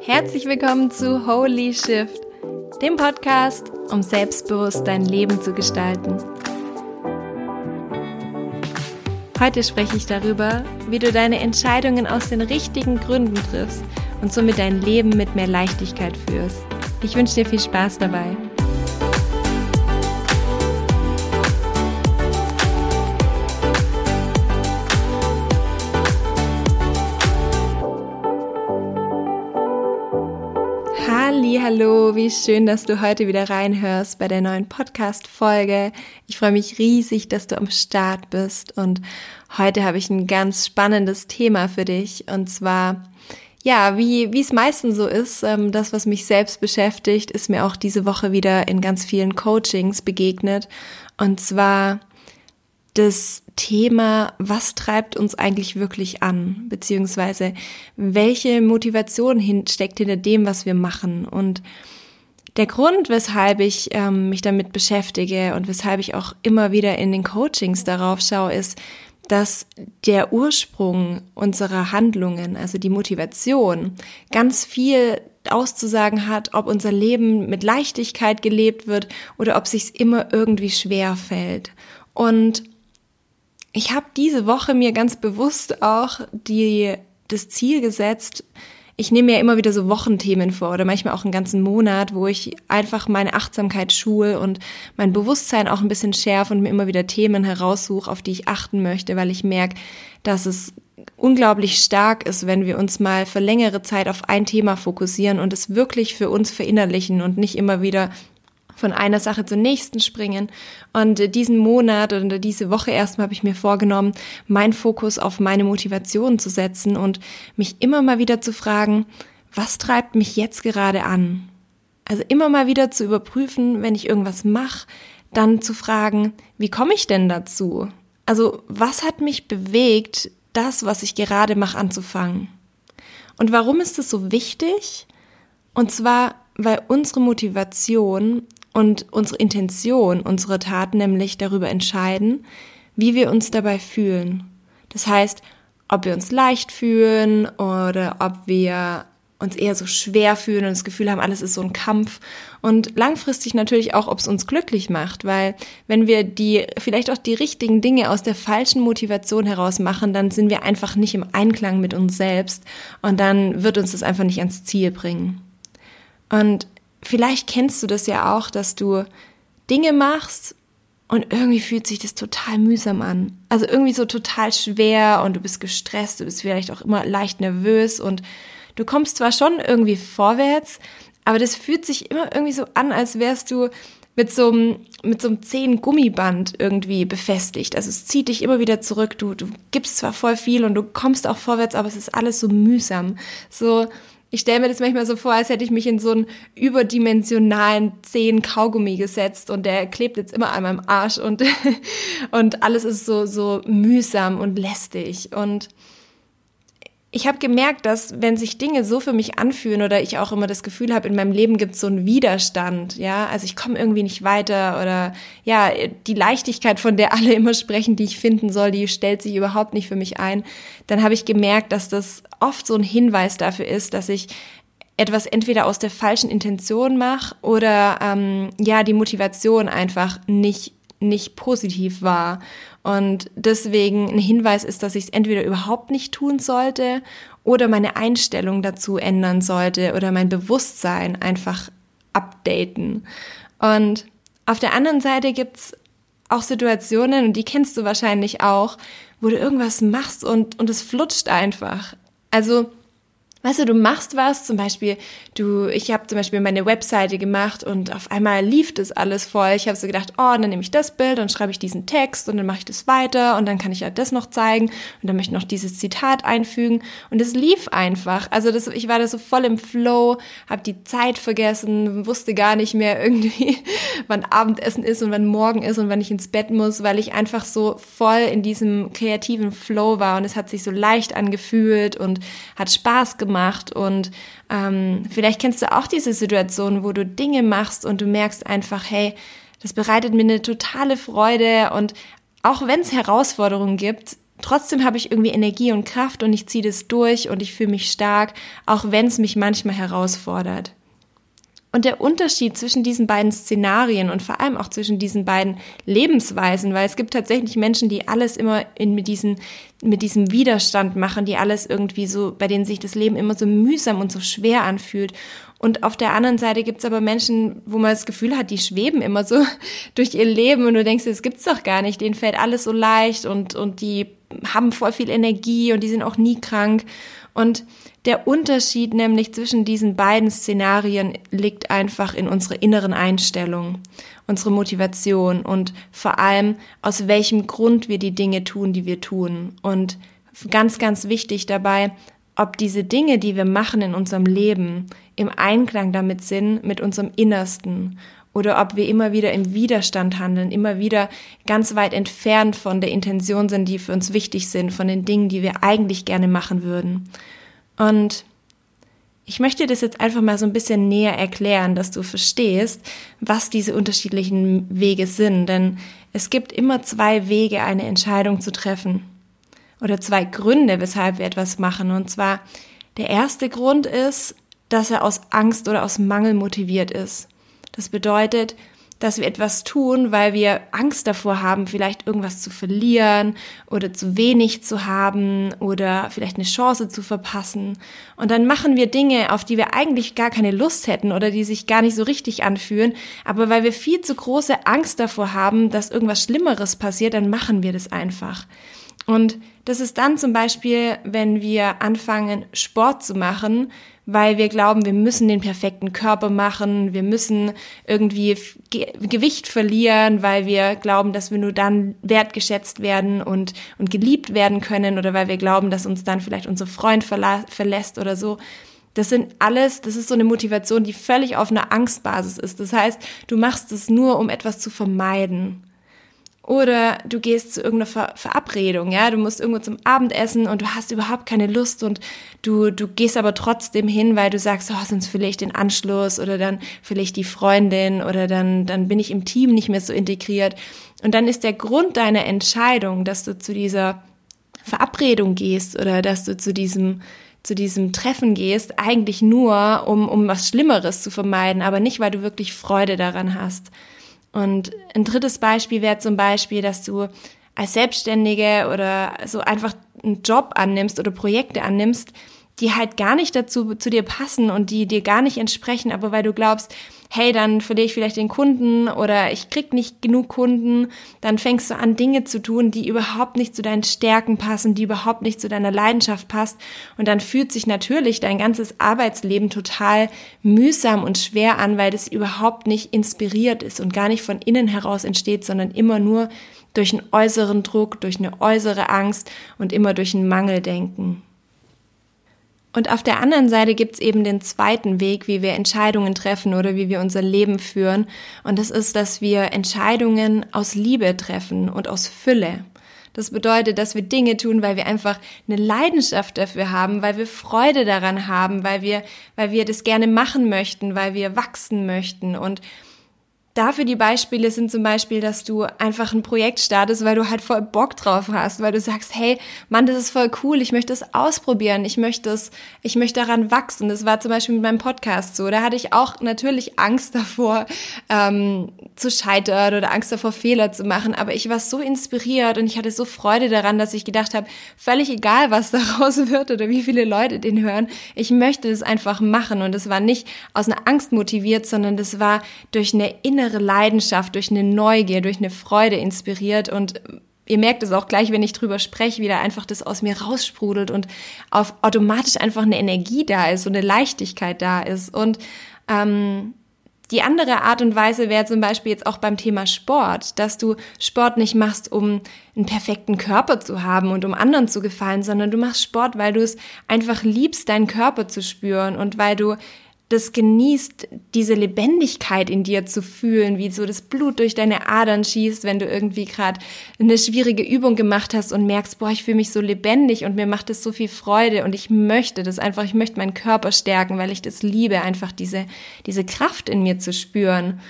Herzlich willkommen zu Holy Shift, dem Podcast, um selbstbewusst dein Leben zu gestalten. Heute spreche ich darüber, wie du deine Entscheidungen aus den richtigen Gründen triffst und somit dein Leben mit mehr Leichtigkeit führst. Ich wünsche dir viel Spaß dabei. Wie schön, dass du heute wieder reinhörst bei der neuen Podcast-Folge. Ich freue mich riesig, dass du am Start bist und heute habe ich ein ganz spannendes Thema für dich und zwar ja, wie, wie es meistens so ist, ähm, das, was mich selbst beschäftigt, ist mir auch diese Woche wieder in ganz vielen Coachings begegnet. Und zwar das Thema, was treibt uns eigentlich wirklich an, beziehungsweise welche Motivation hin, steckt hinter dem, was wir machen. Und der Grund, weshalb ich ähm, mich damit beschäftige und weshalb ich auch immer wieder in den Coachings darauf schaue, ist, dass der Ursprung unserer Handlungen, also die Motivation, ganz viel auszusagen hat, ob unser Leben mit Leichtigkeit gelebt wird oder ob sich's immer irgendwie schwer fällt. Und ich habe diese Woche mir ganz bewusst auch die, das Ziel gesetzt, ich nehme mir immer wieder so Wochenthemen vor oder manchmal auch einen ganzen Monat, wo ich einfach meine Achtsamkeit schule und mein Bewusstsein auch ein bisschen schärfe und mir immer wieder Themen heraussuche, auf die ich achten möchte, weil ich merke, dass es unglaublich stark ist, wenn wir uns mal für längere Zeit auf ein Thema fokussieren und es wirklich für uns verinnerlichen und nicht immer wieder von einer Sache zur nächsten springen. Und diesen Monat oder diese Woche erstmal habe ich mir vorgenommen, meinen Fokus auf meine Motivation zu setzen und mich immer mal wieder zu fragen, was treibt mich jetzt gerade an? Also immer mal wieder zu überprüfen, wenn ich irgendwas mache, dann zu fragen, wie komme ich denn dazu? Also was hat mich bewegt, das, was ich gerade mache, anzufangen? Und warum ist das so wichtig? Und zwar, weil unsere Motivation und unsere Intention, unsere Taten nämlich darüber entscheiden, wie wir uns dabei fühlen. Das heißt, ob wir uns leicht fühlen oder ob wir uns eher so schwer fühlen und das Gefühl haben, alles ist so ein Kampf und langfristig natürlich auch, ob es uns glücklich macht, weil wenn wir die vielleicht auch die richtigen Dinge aus der falschen Motivation heraus machen, dann sind wir einfach nicht im Einklang mit uns selbst und dann wird uns das einfach nicht ans Ziel bringen. Und vielleicht kennst du das ja auch, dass du Dinge machst und irgendwie fühlt sich das total mühsam an. Also irgendwie so total schwer und du bist gestresst, du bist vielleicht auch immer leicht nervös und du kommst zwar schon irgendwie vorwärts, aber das fühlt sich immer irgendwie so an, als wärst du mit so einem, mit so einem zähen Gummiband irgendwie befestigt. Also es zieht dich immer wieder zurück. Du, du gibst zwar voll viel und du kommst auch vorwärts, aber es ist alles so mühsam. So, ich stelle mir das manchmal so vor, als hätte ich mich in so einen überdimensionalen zehn Kaugummi gesetzt und der klebt jetzt immer an meinem Arsch und, und alles ist so, so mühsam und lästig. Und ich habe gemerkt, dass wenn sich Dinge so für mich anfühlen oder ich auch immer das Gefühl habe, in meinem Leben gibt es so einen Widerstand, ja, also ich komme irgendwie nicht weiter oder ja, die Leichtigkeit, von der alle immer sprechen, die ich finden soll, die stellt sich überhaupt nicht für mich ein, dann habe ich gemerkt, dass das oft so ein Hinweis dafür ist, dass ich etwas entweder aus der falschen Intention mache oder ähm, ja, die Motivation einfach nicht nicht positiv war. Und deswegen ein Hinweis ist, dass ich es entweder überhaupt nicht tun sollte oder meine Einstellung dazu ändern sollte oder mein Bewusstsein einfach updaten. Und auf der anderen Seite gibt's auch Situationen, und die kennst du wahrscheinlich auch, wo du irgendwas machst und, und es flutscht einfach. Also Weißt du, du machst was, zum Beispiel, du, ich habe zum Beispiel meine Webseite gemacht und auf einmal lief das alles voll. Ich habe so gedacht, oh, dann nehme ich das Bild und schreibe ich diesen Text und dann mache ich das weiter und dann kann ich ja das noch zeigen und dann möchte ich noch dieses Zitat einfügen und es lief einfach. Also das, ich war da so voll im Flow, habe die Zeit vergessen, wusste gar nicht mehr irgendwie, wann Abendessen ist und wann Morgen ist und wann ich ins Bett muss, weil ich einfach so voll in diesem kreativen Flow war und es hat sich so leicht angefühlt und hat Spaß gemacht gemacht und ähm, vielleicht kennst du auch diese Situation, wo du Dinge machst und du merkst einfach, hey, das bereitet mir eine totale Freude und auch wenn es Herausforderungen gibt, trotzdem habe ich irgendwie Energie und Kraft und ich ziehe das durch und ich fühle mich stark, auch wenn es mich manchmal herausfordert. Und der Unterschied zwischen diesen beiden Szenarien und vor allem auch zwischen diesen beiden Lebensweisen, weil es gibt tatsächlich Menschen, die alles immer in, mit, diesen, mit diesem Widerstand machen, die alles irgendwie so, bei denen sich das Leben immer so mühsam und so schwer anfühlt. Und auf der anderen Seite gibt's aber Menschen, wo man das Gefühl hat, die schweben immer so durch ihr Leben und du denkst, das gibt's doch gar nicht, denen fällt alles so leicht und, und die haben voll viel Energie und die sind auch nie krank. Und der Unterschied nämlich zwischen diesen beiden Szenarien liegt einfach in unserer inneren Einstellung, unsere Motivation und vor allem, aus welchem Grund wir die Dinge tun, die wir tun. Und ganz, ganz wichtig dabei, ob diese Dinge, die wir machen in unserem Leben, im Einklang damit sind, mit unserem Innersten oder ob wir immer wieder im Widerstand handeln, immer wieder ganz weit entfernt von der Intention sind, die für uns wichtig sind, von den Dingen, die wir eigentlich gerne machen würden. Und ich möchte das jetzt einfach mal so ein bisschen näher erklären, dass du verstehst, was diese unterschiedlichen Wege sind. Denn es gibt immer zwei Wege, eine Entscheidung zu treffen. Oder zwei Gründe, weshalb wir etwas machen. Und zwar, der erste Grund ist, dass er aus Angst oder aus Mangel motiviert ist. Das bedeutet, dass wir etwas tun, weil wir Angst davor haben, vielleicht irgendwas zu verlieren oder zu wenig zu haben oder vielleicht eine Chance zu verpassen. Und dann machen wir Dinge, auf die wir eigentlich gar keine Lust hätten oder die sich gar nicht so richtig anfühlen. Aber weil wir viel zu große Angst davor haben, dass irgendwas Schlimmeres passiert, dann machen wir das einfach. Und das ist dann zum Beispiel, wenn wir anfangen, Sport zu machen, weil wir glauben, wir müssen den perfekten Körper machen, wir müssen irgendwie Ge Gewicht verlieren, weil wir glauben, dass wir nur dann wertgeschätzt werden und, und geliebt werden können oder weil wir glauben, dass uns dann vielleicht unser Freund verlässt oder so. Das sind alles, das ist so eine Motivation, die völlig auf einer Angstbasis ist. Das heißt, du machst es nur, um etwas zu vermeiden. Oder du gehst zu irgendeiner Ver Verabredung, ja, du musst irgendwo zum Abendessen und du hast überhaupt keine Lust und du, du gehst aber trotzdem hin, weil du sagst, oh, sonst vielleicht den Anschluss oder dann vielleicht die Freundin oder dann, dann bin ich im Team nicht mehr so integriert. Und dann ist der Grund deiner Entscheidung, dass du zu dieser Verabredung gehst oder dass du zu diesem zu diesem Treffen gehst, eigentlich nur, um, um was Schlimmeres zu vermeiden, aber nicht, weil du wirklich Freude daran hast. Und ein drittes Beispiel wäre zum Beispiel, dass du als Selbstständige oder so einfach einen Job annimmst oder Projekte annimmst, die halt gar nicht dazu zu dir passen und die dir gar nicht entsprechen, aber weil du glaubst, hey, dann verliere ich vielleicht den Kunden oder ich krieg nicht genug Kunden, dann fängst du an, Dinge zu tun, die überhaupt nicht zu deinen Stärken passen, die überhaupt nicht zu deiner Leidenschaft passt. Und dann fühlt sich natürlich dein ganzes Arbeitsleben total mühsam und schwer an, weil das überhaupt nicht inspiriert ist und gar nicht von innen heraus entsteht, sondern immer nur durch einen äußeren Druck, durch eine äußere Angst und immer durch ein Mangeldenken. Und auf der anderen Seite gibt's eben den zweiten Weg, wie wir Entscheidungen treffen oder wie wir unser Leben führen. Und das ist, dass wir Entscheidungen aus Liebe treffen und aus Fülle. Das bedeutet, dass wir Dinge tun, weil wir einfach eine Leidenschaft dafür haben, weil wir Freude daran haben, weil wir, weil wir das gerne machen möchten, weil wir wachsen möchten und Dafür die Beispiele sind zum Beispiel, dass du einfach ein Projekt startest, weil du halt voll Bock drauf hast, weil du sagst, hey, Mann, das ist voll cool, ich möchte es ausprobieren, ich möchte es, ich möchte daran wachsen. Das war zum Beispiel mit meinem Podcast so. Da hatte ich auch natürlich Angst davor, ähm, zu scheitern oder Angst davor, Fehler zu machen. Aber ich war so inspiriert und ich hatte so Freude daran, dass ich gedacht habe, völlig egal, was daraus wird oder wie viele Leute den hören, ich möchte das einfach machen. Und es war nicht aus einer Angst motiviert, sondern das war durch eine innere innere Leidenschaft, durch eine Neugier, durch eine Freude inspiriert und ihr merkt es auch gleich, wenn ich drüber spreche, wie da einfach das aus mir raussprudelt und auf automatisch einfach eine Energie da ist und eine Leichtigkeit da ist. Und ähm, die andere Art und Weise wäre zum Beispiel jetzt auch beim Thema Sport, dass du Sport nicht machst, um einen perfekten Körper zu haben und um anderen zu gefallen, sondern du machst Sport, weil du es einfach liebst, deinen Körper zu spüren und weil du das genießt, diese Lebendigkeit in dir zu fühlen, wie so das Blut durch deine Adern schießt, wenn du irgendwie gerade eine schwierige Übung gemacht hast und merkst, boah, ich fühle mich so lebendig und mir macht es so viel Freude und ich möchte das einfach, ich möchte meinen Körper stärken, weil ich das liebe, einfach diese, diese Kraft in mir zu spüren.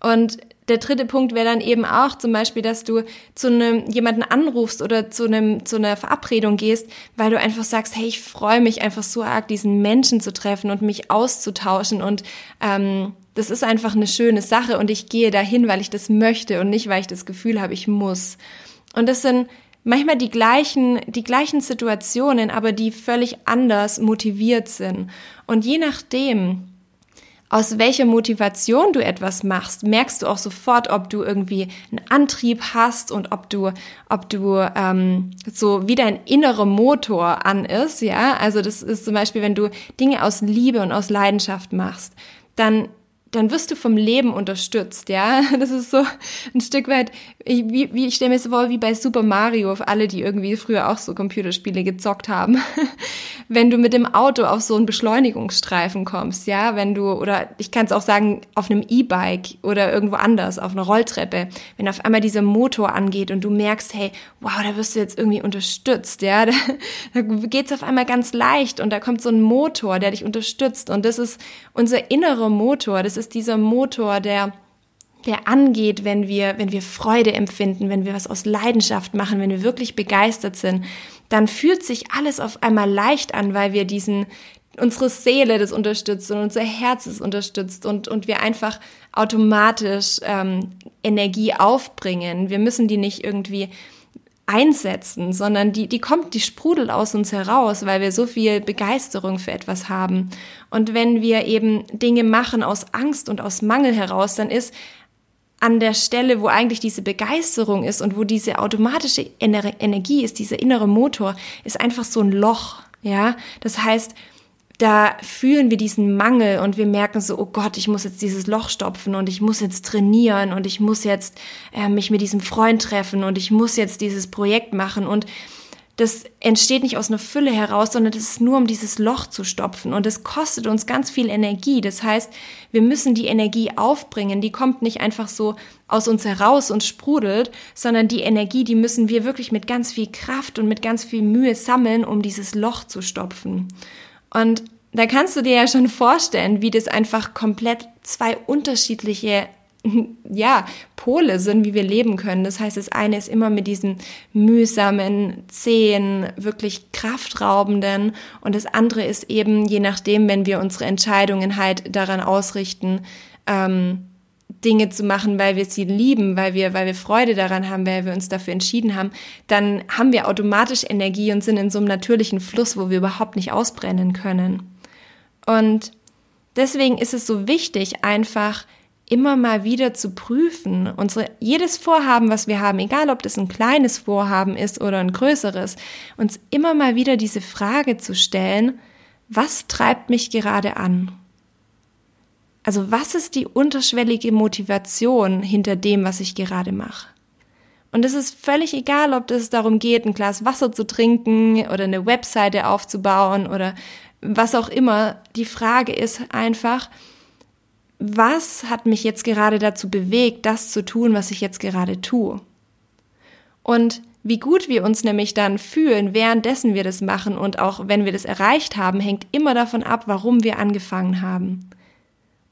Und der dritte Punkt wäre dann eben auch zum Beispiel, dass du zu einem jemanden anrufst oder zu einem zu einer Verabredung gehst, weil du einfach sagst, hey, ich freue mich einfach so arg, diesen Menschen zu treffen und mich auszutauschen und ähm, das ist einfach eine schöne Sache und ich gehe dahin, weil ich das möchte und nicht, weil ich das Gefühl habe, ich muss. Und das sind manchmal die gleichen, die gleichen Situationen, aber die völlig anders motiviert sind. Und je nachdem, aus welcher Motivation du etwas machst, merkst du auch sofort, ob du irgendwie einen Antrieb hast und ob du, ob du ähm, so wie dein innerer Motor an ist, ja. Also das ist zum Beispiel, wenn du Dinge aus Liebe und aus Leidenschaft machst, dann dann wirst du vom Leben unterstützt, ja. Das ist so ein Stück weit, wie, wie ich stelle mir so vor, wie bei Super Mario, für alle, die irgendwie früher auch so Computerspiele gezockt haben. Wenn du mit dem Auto auf so einen Beschleunigungsstreifen kommst, ja, wenn du, oder ich kann es auch sagen, auf einem E-Bike oder irgendwo anders, auf einer Rolltreppe, wenn auf einmal dieser Motor angeht und du merkst, hey, wow, da wirst du jetzt irgendwie unterstützt, ja, da, da geht's auf einmal ganz leicht und da kommt so ein Motor, der dich unterstützt und das ist unser innerer Motor, das ist dieser Motor, der der angeht, wenn wir, wenn wir Freude empfinden, wenn wir was aus Leidenschaft machen, wenn wir wirklich begeistert sind, dann fühlt sich alles auf einmal leicht an, weil wir diesen, unsere Seele das unterstützt und unser Herz es unterstützt und, und wir einfach automatisch ähm, Energie aufbringen. Wir müssen die nicht irgendwie einsetzen, sondern die, die kommt, die sprudelt aus uns heraus, weil wir so viel Begeisterung für etwas haben. Und wenn wir eben Dinge machen aus Angst und aus Mangel heraus, dann ist an der Stelle, wo eigentlich diese Begeisterung ist und wo diese automatische Energie ist, dieser innere Motor, ist einfach so ein Loch, ja. Das heißt, da fühlen wir diesen Mangel und wir merken so, oh Gott, ich muss jetzt dieses Loch stopfen und ich muss jetzt trainieren und ich muss jetzt äh, mich mit diesem Freund treffen und ich muss jetzt dieses Projekt machen und das entsteht nicht aus einer Fülle heraus, sondern das ist nur, um dieses Loch zu stopfen. Und es kostet uns ganz viel Energie. Das heißt, wir müssen die Energie aufbringen. Die kommt nicht einfach so aus uns heraus und sprudelt, sondern die Energie, die müssen wir wirklich mit ganz viel Kraft und mit ganz viel Mühe sammeln, um dieses Loch zu stopfen. Und da kannst du dir ja schon vorstellen, wie das einfach komplett zwei unterschiedliche ja, Pole sind, wie wir leben können. Das heißt, das eine ist immer mit diesen mühsamen, zähen, wirklich kraftraubenden und das andere ist eben, je nachdem, wenn wir unsere Entscheidungen halt daran ausrichten, ähm, Dinge zu machen, weil wir sie lieben, weil wir, weil wir Freude daran haben, weil wir uns dafür entschieden haben, dann haben wir automatisch Energie und sind in so einem natürlichen Fluss, wo wir überhaupt nicht ausbrennen können. Und deswegen ist es so wichtig, einfach immer mal wieder zu prüfen, unsere, jedes Vorhaben, was wir haben, egal ob das ein kleines Vorhaben ist oder ein größeres, uns immer mal wieder diese Frage zu stellen, was treibt mich gerade an? Also was ist die unterschwellige Motivation hinter dem, was ich gerade mache? Und es ist völlig egal, ob es darum geht, ein Glas Wasser zu trinken oder eine Webseite aufzubauen oder was auch immer. Die Frage ist einfach, was hat mich jetzt gerade dazu bewegt, das zu tun, was ich jetzt gerade tue? Und wie gut wir uns nämlich dann fühlen, währenddessen wir das machen und auch wenn wir das erreicht haben, hängt immer davon ab, warum wir angefangen haben.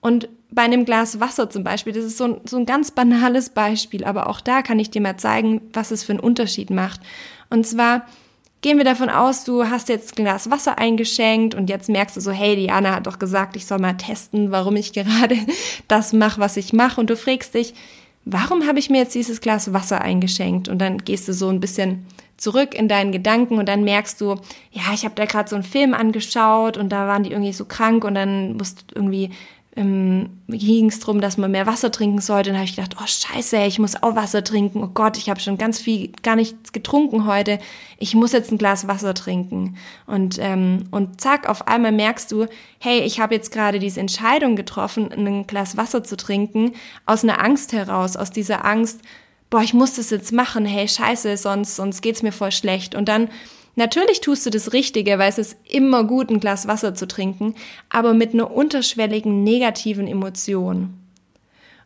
Und bei einem Glas Wasser zum Beispiel, das ist so ein, so ein ganz banales Beispiel, aber auch da kann ich dir mal zeigen, was es für einen Unterschied macht. Und zwar, Gehen wir davon aus, du hast jetzt ein Glas Wasser eingeschenkt und jetzt merkst du so, hey, Diana hat doch gesagt, ich soll mal testen, warum ich gerade das mache, was ich mache. Und du fragst dich, warum habe ich mir jetzt dieses Glas Wasser eingeschenkt? Und dann gehst du so ein bisschen zurück in deinen Gedanken und dann merkst du, ja, ich habe da gerade so einen Film angeschaut und da waren die irgendwie so krank und dann musst du irgendwie ähm, ging es darum, dass man mehr Wasser trinken sollte. Und dann habe ich gedacht, oh scheiße, ich muss auch Wasser trinken. Oh Gott, ich habe schon ganz viel, gar nichts getrunken heute. Ich muss jetzt ein Glas Wasser trinken. Und, ähm, und zack, auf einmal merkst du, hey, ich habe jetzt gerade diese Entscheidung getroffen, ein Glas Wasser zu trinken, aus einer Angst heraus, aus dieser Angst, boah, ich muss das jetzt machen, hey, scheiße, sonst, sonst geht's mir voll schlecht. Und dann Natürlich tust du das Richtige, weil es ist immer gut, ein Glas Wasser zu trinken, aber mit einer unterschwelligen negativen Emotion.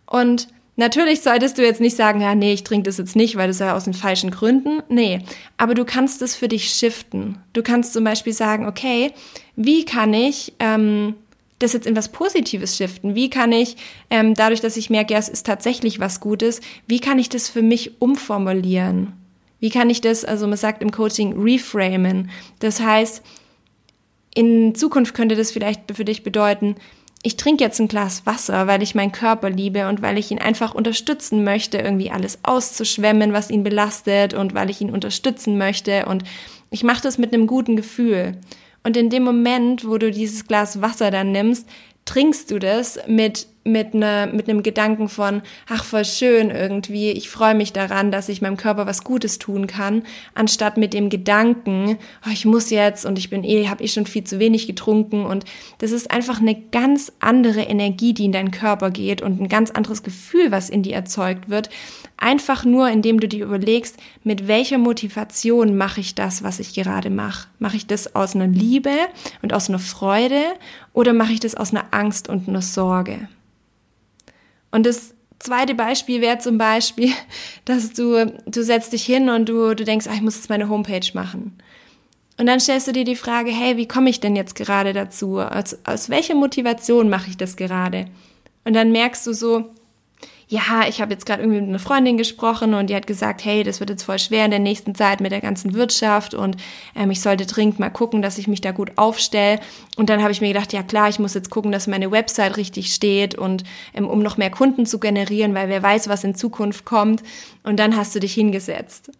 Und natürlich solltest du jetzt nicht sagen, ja, nee, ich trinke das jetzt nicht, weil das ja aus den falschen Gründen. Nee, aber du kannst es für dich shiften. Du kannst zum Beispiel sagen, okay, wie kann ich ähm, das jetzt in was Positives shiften? Wie kann ich, ähm, dadurch, dass ich merke, ja, es ist tatsächlich was Gutes, wie kann ich das für mich umformulieren? Wie kann ich das, also man sagt im Coaching, reframen? Das heißt, in Zukunft könnte das vielleicht für dich bedeuten, ich trinke jetzt ein Glas Wasser, weil ich meinen Körper liebe und weil ich ihn einfach unterstützen möchte, irgendwie alles auszuschwemmen, was ihn belastet und weil ich ihn unterstützen möchte und ich mache das mit einem guten Gefühl. Und in dem Moment, wo du dieses Glas Wasser dann nimmst, trinkst du das mit mit, ne, mit einem Gedanken von, ach voll schön irgendwie, ich freue mich daran, dass ich meinem Körper was Gutes tun kann, anstatt mit dem Gedanken, oh, ich muss jetzt und ich bin eh, habe eh schon viel zu wenig getrunken und das ist einfach eine ganz andere Energie, die in deinen Körper geht und ein ganz anderes Gefühl, was in dir erzeugt wird, einfach nur, indem du dir überlegst, mit welcher Motivation mache ich das, was ich gerade mache? Mache ich das aus einer Liebe und aus einer Freude oder mache ich das aus einer Angst und einer Sorge? Und das zweite Beispiel wäre zum Beispiel, dass du, du setzt dich hin und du, du denkst, ah, ich muss jetzt meine Homepage machen. Und dann stellst du dir die Frage, hey, wie komme ich denn jetzt gerade dazu? Aus, aus welcher Motivation mache ich das gerade? Und dann merkst du so, ja, ich habe jetzt gerade irgendwie mit einer Freundin gesprochen und die hat gesagt, hey, das wird jetzt voll schwer in der nächsten Zeit mit der ganzen Wirtschaft und ähm, ich sollte dringend mal gucken, dass ich mich da gut aufstelle. Und dann habe ich mir gedacht, ja klar, ich muss jetzt gucken, dass meine Website richtig steht und ähm, um noch mehr Kunden zu generieren, weil wer weiß, was in Zukunft kommt. Und dann hast du dich hingesetzt.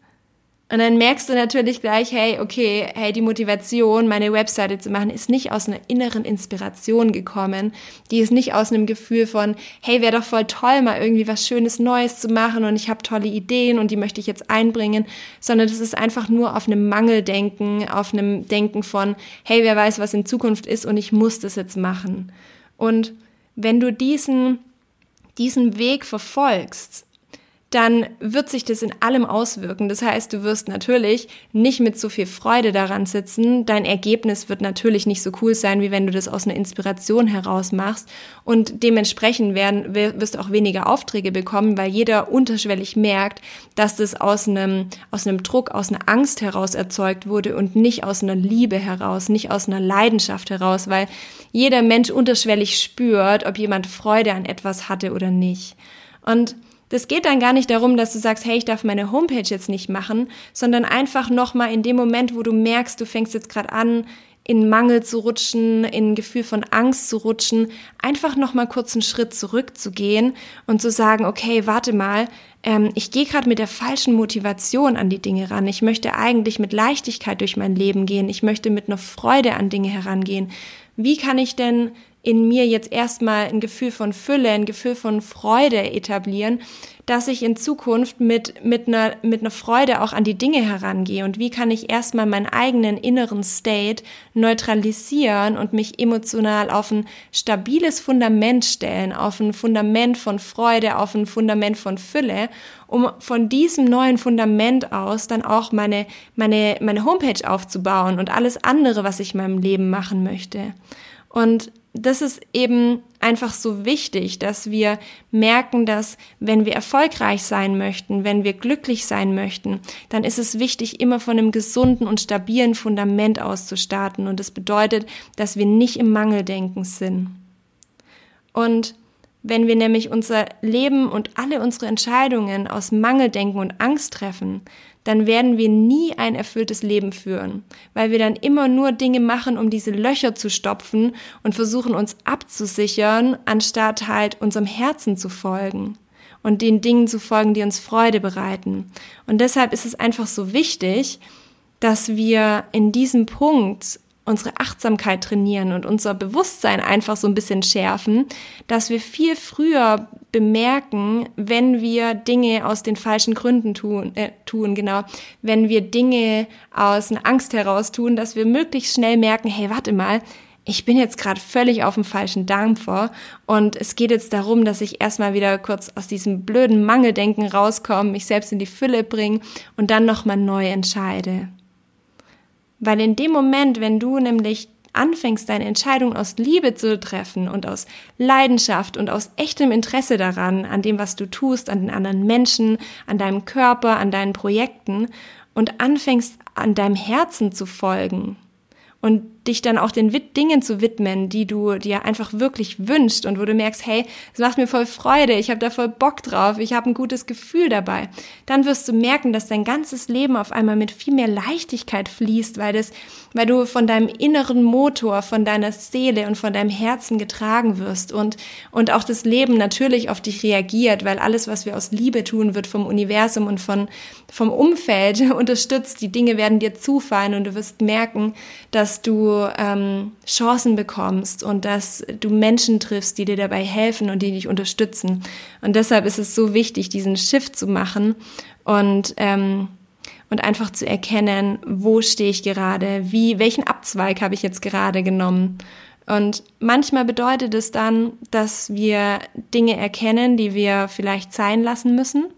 Und dann merkst du natürlich gleich, hey, okay, hey, die Motivation, meine Webseite zu machen, ist nicht aus einer inneren Inspiration gekommen. Die ist nicht aus einem Gefühl von, hey, wäre doch voll toll, mal irgendwie was Schönes Neues zu machen und ich habe tolle Ideen und die möchte ich jetzt einbringen, sondern das ist einfach nur auf einem Mangeldenken, auf einem Denken von, hey, wer weiß, was in Zukunft ist und ich muss das jetzt machen. Und wenn du diesen, diesen Weg verfolgst, dann wird sich das in allem auswirken. Das heißt, du wirst natürlich nicht mit so viel Freude daran sitzen. Dein Ergebnis wird natürlich nicht so cool sein, wie wenn du das aus einer Inspiration heraus machst. Und dementsprechend werden, wirst du auch weniger Aufträge bekommen, weil jeder unterschwellig merkt, dass das aus einem, aus einem Druck, aus einer Angst heraus erzeugt wurde und nicht aus einer Liebe heraus, nicht aus einer Leidenschaft heraus, weil jeder Mensch unterschwellig spürt, ob jemand Freude an etwas hatte oder nicht. Und das geht dann gar nicht darum, dass du sagst, hey, ich darf meine Homepage jetzt nicht machen, sondern einfach nochmal in dem Moment, wo du merkst, du fängst jetzt gerade an, in Mangel zu rutschen, in ein Gefühl von Angst zu rutschen, einfach nochmal kurz einen Schritt zurückzugehen und zu sagen, okay, warte mal, ähm, ich gehe gerade mit der falschen Motivation an die Dinge ran. Ich möchte eigentlich mit Leichtigkeit durch mein Leben gehen. Ich möchte mit einer Freude an Dinge herangehen. Wie kann ich denn in mir jetzt erstmal ein Gefühl von Fülle, ein Gefühl von Freude etablieren, dass ich in Zukunft mit, mit, einer, mit einer Freude auch an die Dinge herangehe und wie kann ich erstmal meinen eigenen inneren State neutralisieren und mich emotional auf ein stabiles Fundament stellen, auf ein Fundament von Freude, auf ein Fundament von Fülle, um von diesem neuen Fundament aus dann auch meine, meine, meine Homepage aufzubauen und alles andere, was ich in meinem Leben machen möchte. Und das ist eben einfach so wichtig, dass wir merken, dass wenn wir erfolgreich sein möchten, wenn wir glücklich sein möchten, dann ist es wichtig, immer von einem gesunden und stabilen Fundament aus zu starten. Und das bedeutet, dass wir nicht im Mangeldenken sind. Und wenn wir nämlich unser Leben und alle unsere Entscheidungen aus Mangeldenken und Angst treffen, dann werden wir nie ein erfülltes Leben führen, weil wir dann immer nur Dinge machen, um diese Löcher zu stopfen und versuchen uns abzusichern, anstatt halt unserem Herzen zu folgen und den Dingen zu folgen, die uns Freude bereiten. Und deshalb ist es einfach so wichtig, dass wir in diesem Punkt unsere Achtsamkeit trainieren und unser Bewusstsein einfach so ein bisschen schärfen, dass wir viel früher bemerken, wenn wir Dinge aus den falschen Gründen tun, äh, tun, genau, wenn wir Dinge aus einer Angst heraus tun, dass wir möglichst schnell merken, hey, warte mal, ich bin jetzt gerade völlig auf dem falschen Dampfer und es geht jetzt darum, dass ich erstmal wieder kurz aus diesem blöden Mangeldenken rauskomme, mich selbst in die Fülle bringe und dann nochmal neu entscheide. Weil in dem Moment, wenn du nämlich anfängst, deine Entscheidung aus Liebe zu treffen und aus Leidenschaft und aus echtem Interesse daran, an dem, was du tust, an den anderen Menschen, an deinem Körper, an deinen Projekten und anfängst, an deinem Herzen zu folgen und dich dann auch den Dingen zu widmen, die du dir einfach wirklich wünschst und wo du merkst, hey, es macht mir voll Freude, ich habe da voll Bock drauf, ich habe ein gutes Gefühl dabei, dann wirst du merken, dass dein ganzes Leben auf einmal mit viel mehr Leichtigkeit fließt, weil das, weil du von deinem inneren Motor, von deiner Seele und von deinem Herzen getragen wirst und und auch das Leben natürlich auf dich reagiert, weil alles, was wir aus Liebe tun, wird vom Universum und von vom Umfeld unterstützt. Die Dinge werden dir zufallen und du wirst merken, dass du ähm, Chancen bekommst und dass du Menschen triffst, die dir dabei helfen und die dich unterstützen. Und deshalb ist es so wichtig, diesen Shift zu machen und ähm, und einfach zu erkennen, wo stehe ich gerade, wie welchen Abzweig habe ich jetzt gerade genommen. Und manchmal bedeutet es dann, dass wir Dinge erkennen, die wir vielleicht sein lassen müssen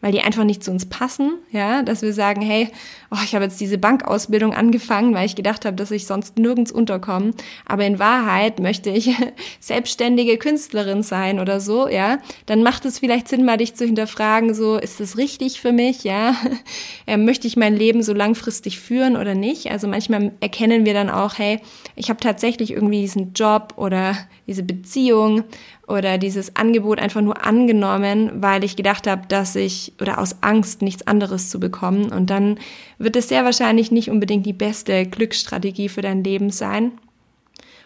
weil die einfach nicht zu uns passen, ja, dass wir sagen, hey, oh, ich habe jetzt diese Bankausbildung angefangen, weil ich gedacht habe, dass ich sonst nirgends unterkomme, aber in Wahrheit möchte ich selbstständige Künstlerin sein oder so, ja, dann macht es vielleicht Sinn, mal dich zu hinterfragen, so, ist das richtig für mich, ja, möchte ich mein Leben so langfristig führen oder nicht? Also manchmal erkennen wir dann auch, hey, ich habe tatsächlich irgendwie diesen Job oder diese Beziehung oder dieses Angebot einfach nur angenommen, weil ich gedacht habe, dass ich oder aus Angst nichts anderes zu bekommen. Und dann wird es sehr wahrscheinlich nicht unbedingt die beste Glücksstrategie für dein Leben sein.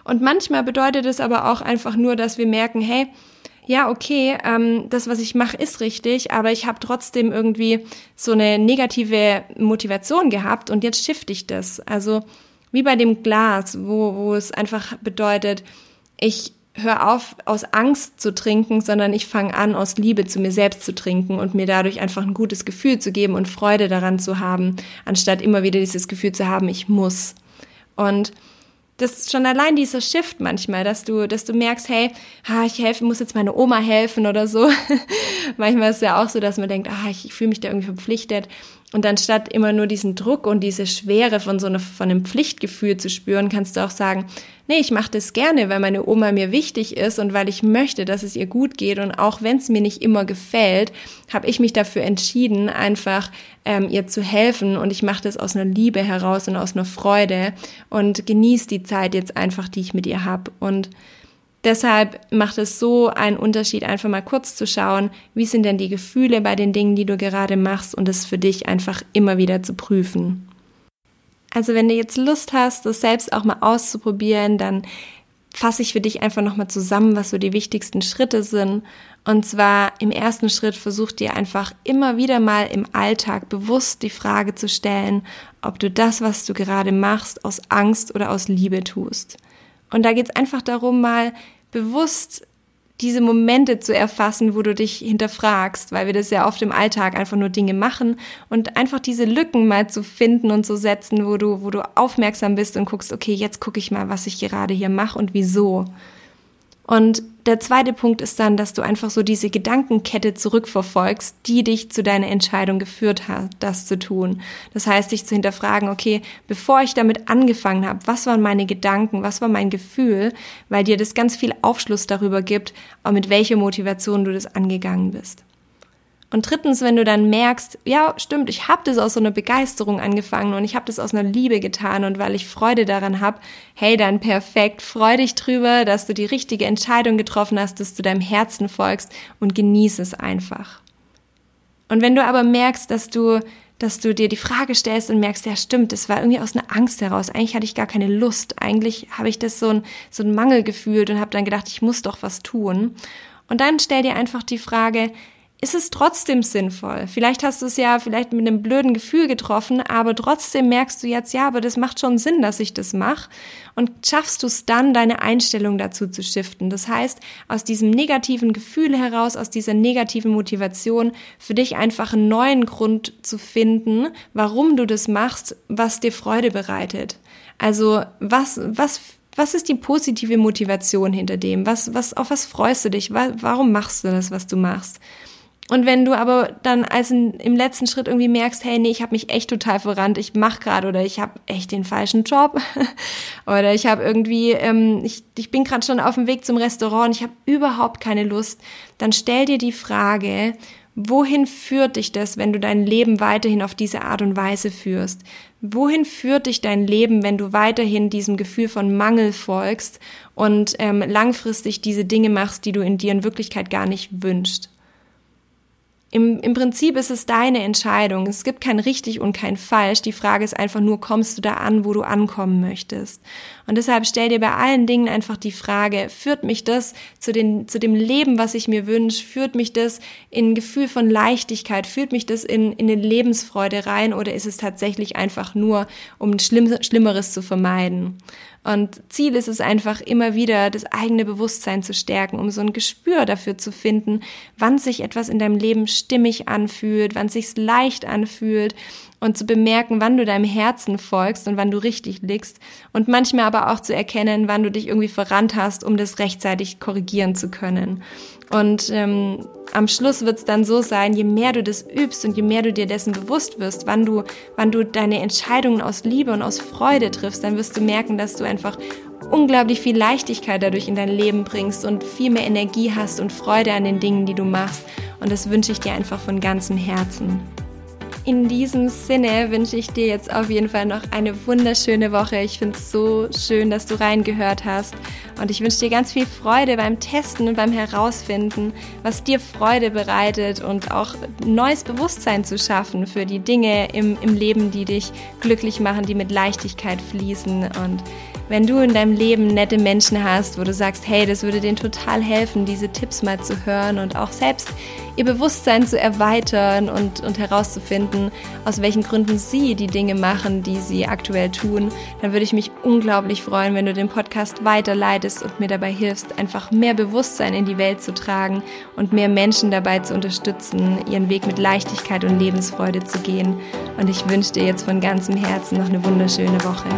Und manchmal bedeutet es aber auch einfach nur, dass wir merken, hey, ja, okay, ähm, das, was ich mache, ist richtig, aber ich habe trotzdem irgendwie so eine negative Motivation gehabt und jetzt shifte ich das. Also wie bei dem Glas, wo, wo es einfach bedeutet, ich hör auf, aus Angst zu trinken, sondern ich fange an, aus Liebe zu mir selbst zu trinken und mir dadurch einfach ein gutes Gefühl zu geben und Freude daran zu haben, anstatt immer wieder dieses Gefühl zu haben, ich muss. Und das ist schon allein dieser Shift manchmal, dass du, dass du merkst, hey, ha, ich helfe, muss jetzt meine Oma helfen oder so. manchmal ist es ja auch so, dass man denkt, ah, ich, ich fühle mich da irgendwie verpflichtet. Und anstatt immer nur diesen Druck und diese Schwere von so einer, von einem Pflichtgefühl zu spüren, kannst du auch sagen, nee, ich mache das gerne, weil meine Oma mir wichtig ist und weil ich möchte, dass es ihr gut geht. Und auch wenn es mir nicht immer gefällt, habe ich mich dafür entschieden, einfach ähm, ihr zu helfen. Und ich mache das aus einer Liebe heraus und aus einer Freude und genieße die Zeit jetzt einfach, die ich mit ihr habe. Und Deshalb macht es so einen Unterschied, einfach mal kurz zu schauen, wie sind denn die Gefühle bei den Dingen, die du gerade machst und es für dich einfach immer wieder zu prüfen. Also wenn du jetzt Lust hast, das selbst auch mal auszuprobieren, dann fasse ich für dich einfach nochmal zusammen, was so die wichtigsten Schritte sind. Und zwar im ersten Schritt versuch dir einfach immer wieder mal im Alltag bewusst die Frage zu stellen, ob du das, was du gerade machst, aus Angst oder aus Liebe tust. Und da geht es einfach darum, mal bewusst diese Momente zu erfassen, wo du dich hinterfragst, weil wir das ja oft im Alltag einfach nur Dinge machen und einfach diese Lücken mal zu finden und zu setzen, wo du, wo du aufmerksam bist und guckst, okay, jetzt gucke ich mal, was ich gerade hier mache und wieso. Und der zweite Punkt ist dann, dass du einfach so diese Gedankenkette zurückverfolgst, die dich zu deiner Entscheidung geführt hat, das zu tun. Das heißt, dich zu hinterfragen, okay, bevor ich damit angefangen habe, was waren meine Gedanken, was war mein Gefühl, weil dir das ganz viel Aufschluss darüber gibt, mit welcher Motivation du das angegangen bist. Und drittens, wenn du dann merkst, ja, stimmt, ich habe das aus so einer Begeisterung angefangen und ich habe das aus einer Liebe getan und weil ich Freude daran habe, hey, dann perfekt, freu dich drüber, dass du die richtige Entscheidung getroffen hast, dass du deinem Herzen folgst und genieße es einfach. Und wenn du aber merkst, dass du dass du dir die Frage stellst und merkst, ja stimmt, das war irgendwie aus einer Angst heraus. Eigentlich hatte ich gar keine Lust. Eigentlich habe ich das so ein, so ein Mangel gefühlt und habe dann gedacht, ich muss doch was tun. Und dann stell dir einfach die Frage, ist es trotzdem sinnvoll. Vielleicht hast du es ja vielleicht mit einem blöden Gefühl getroffen, aber trotzdem merkst du jetzt, ja, aber das macht schon Sinn, dass ich das mache. Und schaffst du es dann, deine Einstellung dazu zu shiften. Das heißt, aus diesem negativen Gefühl heraus, aus dieser negativen Motivation, für dich einfach einen neuen Grund zu finden, warum du das machst, was dir Freude bereitet. Also was, was was ist die positive Motivation hinter dem? Was, was, auf was freust du dich? Warum machst du das, was du machst? Und wenn du aber dann als in, im letzten Schritt irgendwie merkst, hey, nee, ich habe mich echt total verrannt, ich mache gerade oder ich habe echt den falschen Job oder ich habe irgendwie, ähm, ich, ich bin gerade schon auf dem Weg zum Restaurant, ich habe überhaupt keine Lust, dann stell dir die Frage, Wohin führt dich das, wenn du dein Leben weiterhin auf diese Art und Weise führst? Wohin führt dich dein Leben, wenn du weiterhin diesem Gefühl von Mangel folgst und ähm, langfristig diese Dinge machst, die du in dir in Wirklichkeit gar nicht wünschst? Im, Im Prinzip ist es deine Entscheidung. Es gibt kein richtig und kein falsch. Die Frage ist einfach nur, kommst du da an, wo du ankommen möchtest? Und deshalb stell dir bei allen Dingen einfach die Frage, führt mich das zu, den, zu dem Leben, was ich mir wünsche? Führt mich das in ein Gefühl von Leichtigkeit? Führt mich das in, in eine Lebensfreude rein? Oder ist es tatsächlich einfach nur, um Schlimm, Schlimmeres zu vermeiden? Und Ziel ist es einfach immer wieder, das eigene Bewusstsein zu stärken, um so ein Gespür dafür zu finden, wann sich etwas in deinem Leben stimmig anfühlt, wann sich's leicht anfühlt und zu bemerken, wann du deinem Herzen folgst und wann du richtig liegst und manchmal aber auch zu erkennen, wann du dich irgendwie verrannt hast, um das rechtzeitig korrigieren zu können. Und ähm, am Schluss wird es dann so sein, je mehr du das übst und je mehr du dir dessen bewusst wirst, wann du, wann du deine Entscheidungen aus Liebe und aus Freude triffst, dann wirst du merken, dass du einfach unglaublich viel Leichtigkeit dadurch in dein Leben bringst und viel mehr Energie hast und Freude an den Dingen, die du machst. Und das wünsche ich dir einfach von ganzem Herzen. In diesem Sinne wünsche ich dir jetzt auf jeden Fall noch eine wunderschöne Woche. Ich finde es so schön, dass du reingehört hast. Und ich wünsche dir ganz viel Freude beim Testen und beim Herausfinden, was dir Freude bereitet und auch neues Bewusstsein zu schaffen für die Dinge im, im Leben, die dich glücklich machen, die mit Leichtigkeit fließen. Und wenn du in deinem Leben nette Menschen hast, wo du sagst, hey, das würde denen total helfen, diese Tipps mal zu hören und auch selbst ihr Bewusstsein zu erweitern und, und herauszufinden, aus welchen Gründen sie die Dinge machen, die sie aktuell tun, dann würde ich mich unglaublich freuen, wenn du den Podcast weiterleitest und mir dabei hilfst, einfach mehr Bewusstsein in die Welt zu tragen und mehr Menschen dabei zu unterstützen, ihren Weg mit Leichtigkeit und Lebensfreude zu gehen. Und ich wünsche dir jetzt von ganzem Herzen noch eine wunderschöne Woche.